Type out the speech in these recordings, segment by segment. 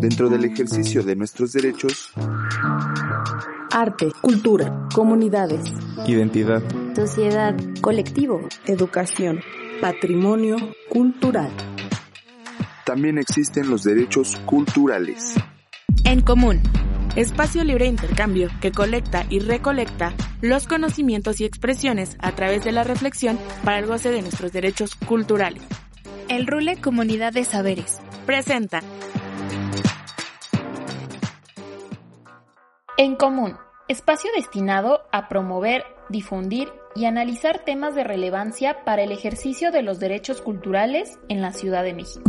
dentro del ejercicio de nuestros derechos, arte, cultura, comunidades, identidad, sociedad, colectivo, educación, patrimonio cultural. También existen los derechos culturales. En común, espacio libre de intercambio que colecta y recolecta los conocimientos y expresiones a través de la reflexión para el goce de nuestros derechos culturales. El Rule Comunidad de Saberes presenta En común, espacio destinado a promover, difundir y analizar temas de relevancia para el ejercicio de los derechos culturales en la Ciudad de México.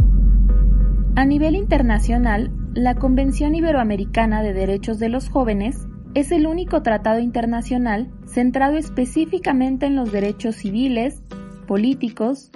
A nivel internacional, la Convención Iberoamericana de Derechos de los Jóvenes es el único tratado internacional centrado específicamente en los derechos civiles, políticos,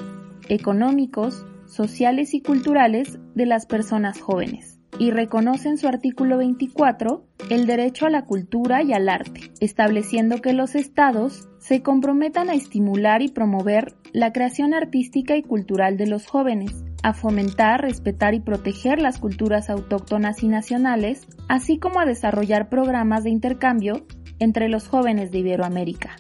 económicos, sociales y culturales de las personas jóvenes y reconoce en su artículo 24 el derecho a la cultura y al arte, estableciendo que los estados se comprometan a estimular y promover la creación artística y cultural de los jóvenes, a fomentar, respetar y proteger las culturas autóctonas y nacionales, así como a desarrollar programas de intercambio entre los jóvenes de Iberoamérica.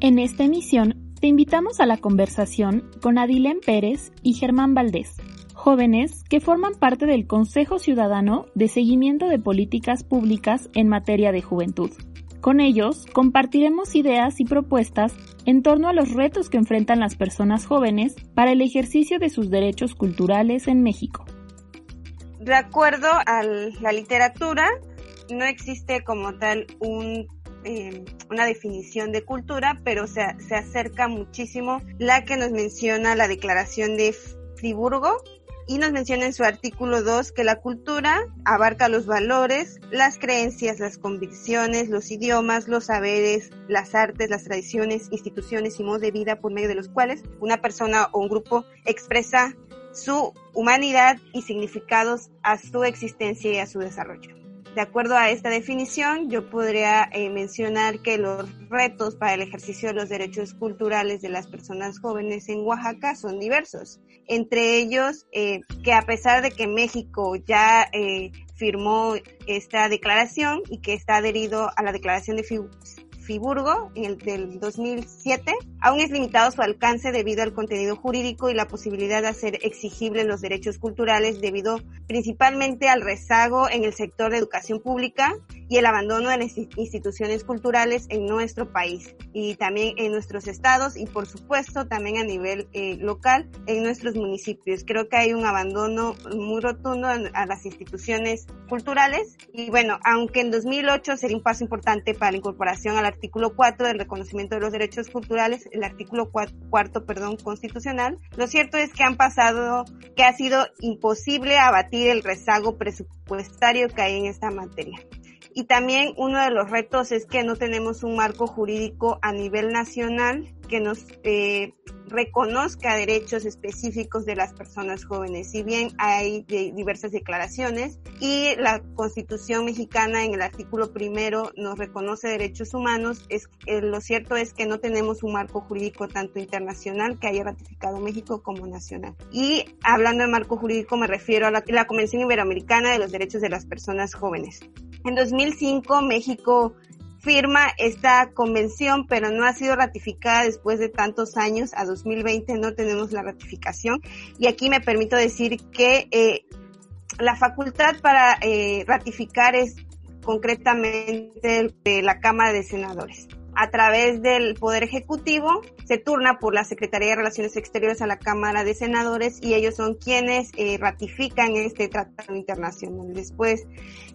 En esta emisión te invitamos a la conversación con Adilén Pérez y Germán Valdés, jóvenes que forman parte del Consejo Ciudadano de Seguimiento de Políticas Públicas en materia de juventud. Con ellos compartiremos ideas y propuestas en torno a los retos que enfrentan las personas jóvenes para el ejercicio de sus derechos culturales en México. De acuerdo a la literatura, no existe como tal eh, una definición de cultura, pero se, se acerca muchísimo la que nos menciona la Declaración de Friburgo, y nos menciona en su artículo 2 que la cultura abarca los valores, las creencias, las convicciones, los idiomas, los saberes, las artes, las tradiciones, instituciones y modos de vida por medio de los cuales una persona o un grupo expresa su humanidad y significados a su existencia y a su desarrollo. De acuerdo a esta definición, yo podría eh, mencionar que los retos para el ejercicio de los derechos culturales de las personas jóvenes en Oaxaca son diversos. Entre ellos, eh, que a pesar de que México ya eh, firmó esta declaración y que está adherido a la declaración de Friburgo en el del 2007, aún es limitado su alcance debido al contenido jurídico y la posibilidad de hacer exigibles los derechos culturales debido principalmente al rezago en el sector de educación pública y el abandono de las instituciones culturales en nuestro país y también en nuestros estados y por supuesto también a nivel eh, local en nuestros municipios. Creo que hay un abandono muy rotundo a las instituciones culturales y bueno, aunque en 2008 sería un paso importante para la incorporación al artículo 4 del reconocimiento de los derechos culturales, el artículo 4, perdón, constitucional, lo cierto es que han pasado, que ha sido imposible abatir el rezago presupuestario que hay en esta materia. Y también uno de los retos es que no tenemos un marco jurídico a nivel nacional que nos eh, reconozca derechos específicos de las personas jóvenes. Si bien hay diversas declaraciones y la Constitución mexicana en el artículo primero nos reconoce derechos humanos, es, eh, lo cierto es que no tenemos un marco jurídico tanto internacional que haya ratificado México como nacional. Y hablando de marco jurídico me refiero a la, la Convención Iberoamericana de los Derechos de las Personas Jóvenes. En 2005 México firma esta convención, pero no ha sido ratificada después de tantos años. A 2020 no tenemos la ratificación. Y aquí me permito decir que eh, la facultad para eh, ratificar es concretamente de la Cámara de Senadores a través del Poder Ejecutivo, se turna por la Secretaría de Relaciones Exteriores a la Cámara de Senadores y ellos son quienes eh, ratifican este tratado internacional. Después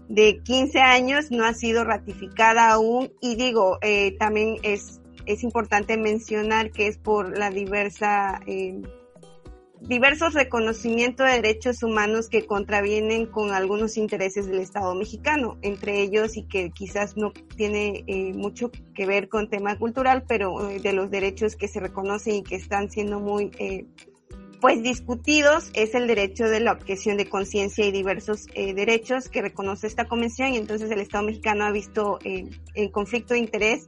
de 15 años no ha sido ratificada aún y digo, eh, también es, es importante mencionar que es por la diversa... Eh, diversos reconocimientos de derechos humanos que contravienen con algunos intereses del Estado mexicano, entre ellos y que quizás no tiene eh, mucho que ver con tema cultural, pero eh, de los derechos que se reconocen y que están siendo muy eh, pues discutidos es el derecho de la objeción de conciencia y diversos derechos que reconoce esta convención. Y entonces el Estado mexicano ha visto en conflicto de interés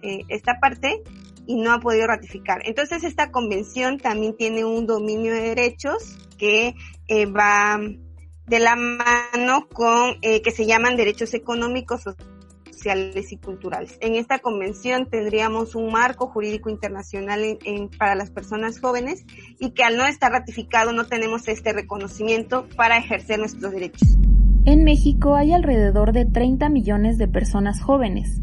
esta parte y no ha podido ratificar. Entonces esta convención también tiene un dominio de derechos que eh, va de la mano con eh, que se llaman derechos económicos, sociales y culturales. En esta convención tendríamos un marco jurídico internacional para las personas jóvenes y que al no estar ratificado no tenemos este reconocimiento para ejercer nuestros derechos. En México hay alrededor de 30 millones de personas jóvenes,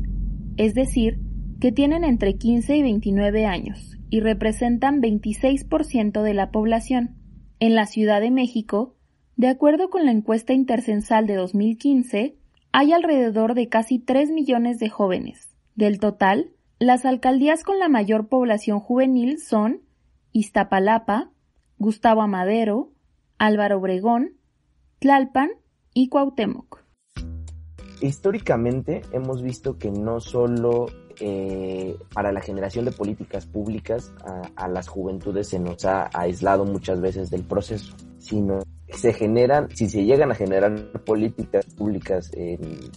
es decir, que tienen entre 15 y 29 años y representan 26% de la población. En la Ciudad de México, de acuerdo con la encuesta intercensal de 2015, hay alrededor de casi 3 millones de jóvenes. Del total, las alcaldías con la mayor población juvenil son Iztapalapa, Gustavo Amadero, Álvaro Obregón, Tlalpan y Cuauhtémoc. Históricamente hemos visto que no solo eh, para la generación de políticas públicas a, las juventudes se nos ha aislado muchas veces del proceso, sino se generan, si se llegan a generar políticas públicas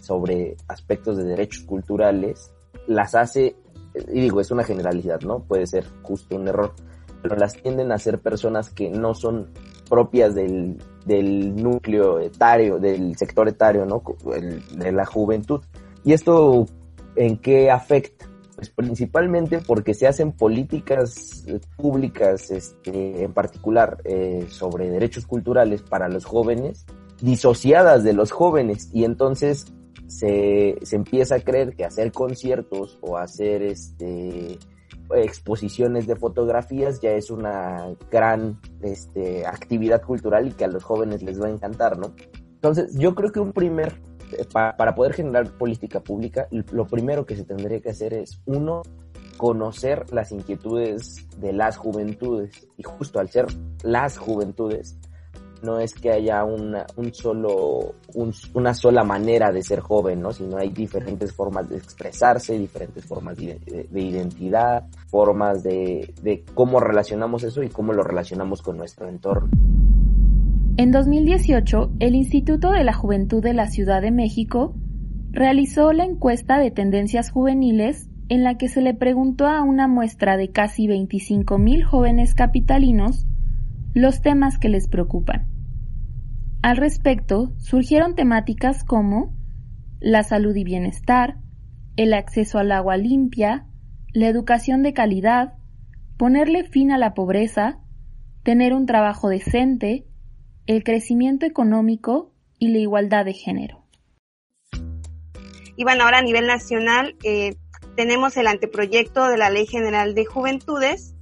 sobre aspectos de derechos culturales, las hace, y digo, es una generalidad, ¿no? Puede ser justo un error, pero las tienden a ser personas que no son propias del, del núcleo etario, del sector etario, ¿no? de la juventud. Y esto, ¿en qué afecta? Pues principalmente porque se hacen políticas públicas, este, en particular eh, sobre derechos culturales para los jóvenes, disociadas de los jóvenes, y entonces se, se empieza a creer que hacer conciertos o hacer este exposiciones de fotografías ya es una gran este, actividad cultural y que a los jóvenes les va a encantar, ¿no? Entonces, yo creo que un primer, para, poder generar política pública, lo primero que se tendría que hacer es, uno, conocer las inquietudes de las juventudes. Y justo al ser las juventudes, no es que haya una, un solo, una sola manera de ser joven, ¿no? Sino hay diferentes formas de expresarse, diferentes formas de, identidad, formas de cómo relacionamos eso y cómo lo relacionamos con nuestro entorno. En 2018, el Instituto de la Juventud de la Ciudad de México realizó la encuesta de tendencias juveniles en la que se le preguntó a una muestra de casi 25.000 jóvenes capitalinos los temas que les preocupan. Al respecto, surgieron temáticas como la salud y bienestar, el acceso al agua limpia, la educación de calidad, ponerle fin a la pobreza, tener un trabajo decente, el crecimiento económico y la igualdad de género. Y bueno, ahora a nivel nacional eh, tenemos el anteproyecto de la Ley General de Juventudes,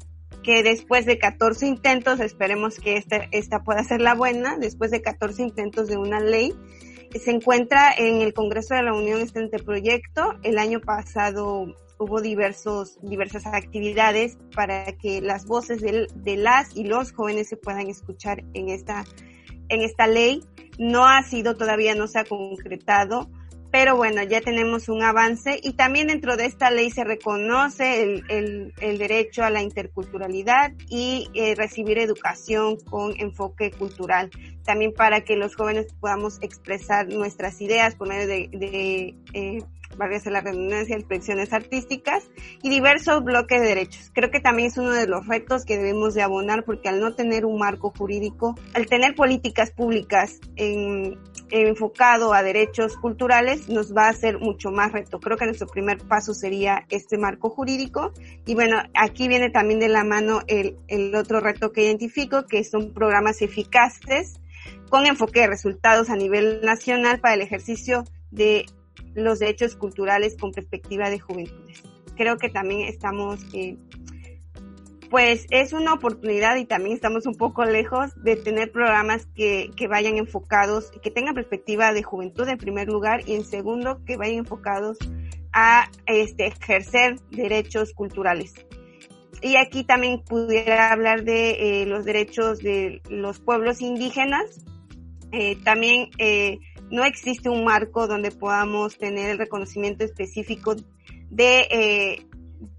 que después de 14 intentos, esperemos que esta, esta pueda ser la buena, después de 14 intentos de una ley, se encuentra en el Congreso de la Unión este anteproyecto. El año pasado hubo diversos, diversas actividades para que las voces de, de, las y los jóvenes se puedan escuchar en esta, en esta ley. No ha sido todavía, no se ha concretado pero bueno, ya tenemos un avance y también dentro de esta ley se reconoce el, el, derecho a la interculturalidad y eh, recibir educación con enfoque cultural, también para que los jóvenes podamos expresar nuestras ideas por medio de, eh, de la redundancia, expresiones artísticas y diversos bloques de derechos. Creo que también es uno de los retos que debemos de abonar porque al no tener un marco jurídico, al tener políticas públicas en, enfocado a derechos culturales, nos va a hacer mucho más reto. Creo que nuestro primer paso sería este marco jurídico y bueno, aquí viene también de la mano el, el otro reto que identifico, que son programas eficaces con enfoque de resultados a nivel nacional para el ejercicio de los derechos culturales con perspectiva de juventudes. Creo que también estamos, eh, pues es una oportunidad y también estamos un poco lejos de tener programas que, que vayan enfocados, que tengan perspectiva de juventud en primer lugar y en segundo que vayan enfocados a este, ejercer derechos culturales. Y aquí también pudiera hablar de eh, los derechos de los pueblos indígenas. Eh, también no existe un marco donde podamos tener el reconocimiento específico de, eh,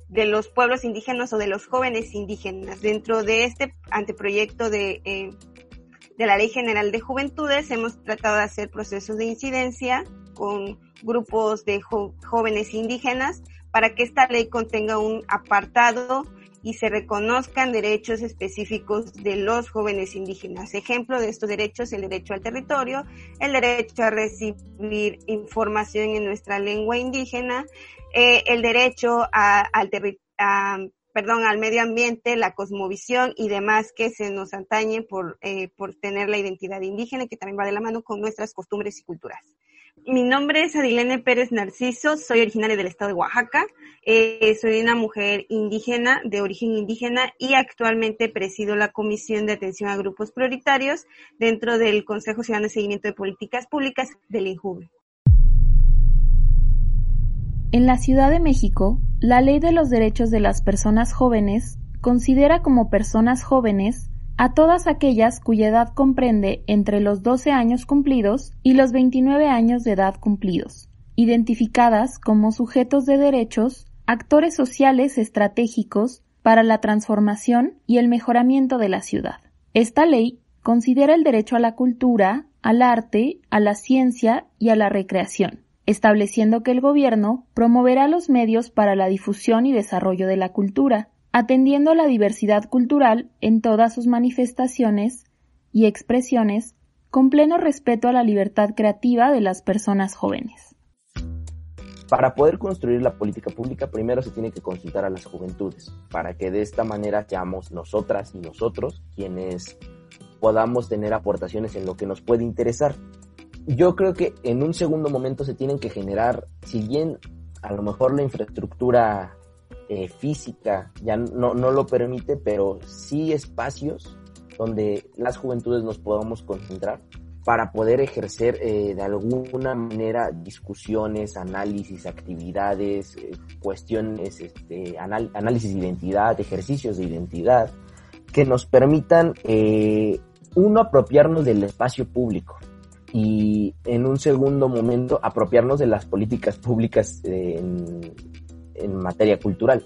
de los pueblos indígenas o de los jóvenes indígenas. Dentro de este anteproyecto de, eh, de la Ley General de Juventudes hemos tratado de hacer procesos de incidencia con grupos de jóvenes indígenas para que esta ley contenga un apartado y se reconozcan derechos específicos de los jóvenes indígenas. Ejemplo de estos derechos, el derecho al territorio, el derecho a recibir información en nuestra lengua indígena, eh, el derecho al perdón, al medio ambiente, la cosmovisión y demás que se nos atañen por, eh, por tener la identidad indígena que también va de la mano con nuestras costumbres y culturas. Mi nombre es Adilene Pérez Narciso, soy originaria del estado de Oaxaca, eh, soy una mujer indígena, de origen indígena y actualmente presido la Comisión de Atención a Grupos Prioritarios dentro del Consejo Ciudadano de Seguimiento de Políticas Públicas del INJUVE. En la Ciudad de México, la Ley de los Derechos de las Personas Jóvenes considera como personas jóvenes a todas aquellas cuya edad comprende entre los 12 años cumplidos y los 29 años de edad cumplidos, identificadas como sujetos de derechos, actores sociales estratégicos para la transformación y el mejoramiento de la ciudad. Esta ley considera el derecho a la cultura, al arte, a la ciencia y a la recreación estableciendo que el gobierno promoverá los medios para la difusión y desarrollo de la cultura, atendiendo la diversidad cultural en todas sus manifestaciones y expresiones, con pleno respeto a la libertad creativa de las personas jóvenes. Para poder construir la política pública, primero se tiene que consultar a las juventudes, para que de esta manera seamos nosotras y nosotros quienes podamos tener aportaciones en lo que nos puede interesar yo creo que en un segundo momento se tienen que generar, si bien a lo mejor la infraestructura eh, física ya no, no lo permite, pero sí espacios donde las juventudes nos podamos concentrar para poder ejercer eh, de alguna manera discusiones, análisis, actividades, eh, cuestiones, este, análisis de identidad, ejercicios de identidad, que nos permitan, uno, apropiarnos del espacio público, y en un segundo momento apropiarnos de las políticas públicas en, materia cultural.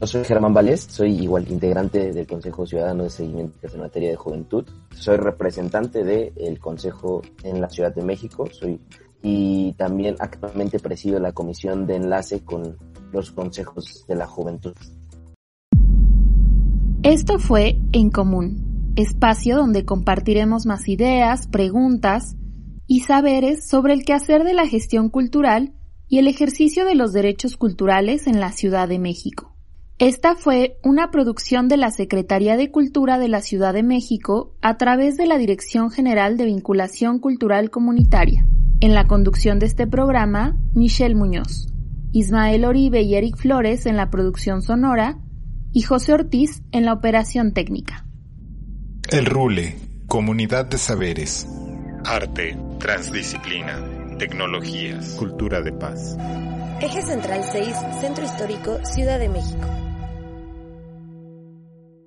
Yo soy Germán Valés, soy igual integrante del Consejo Ciudadano de Seguimiento en materia de juventud, soy representante del Consejo en la Ciudad de México, soy y también actualmente presido la comisión de enlace con los consejos de la juventud. Esto fue En Común, espacio donde compartiremos más ideas, preguntas y saberes sobre el quehacer de la gestión cultural y el ejercicio de los derechos culturales en la Ciudad de México. Esta fue una producción de la Secretaría de Cultura de la Ciudad de México a través de la Dirección General de Vinculación Cultural Comunitaria. En la conducción de este programa, Michelle Muñoz, Ismael Oribe y Eric Flores en la producción sonora y José Ortiz en la operación técnica. El Rule, Comunidad de Saberes. Arte, transdisciplina, tecnologías, cultura de paz. Eje Central 6, Centro Histórico, Ciudad de México.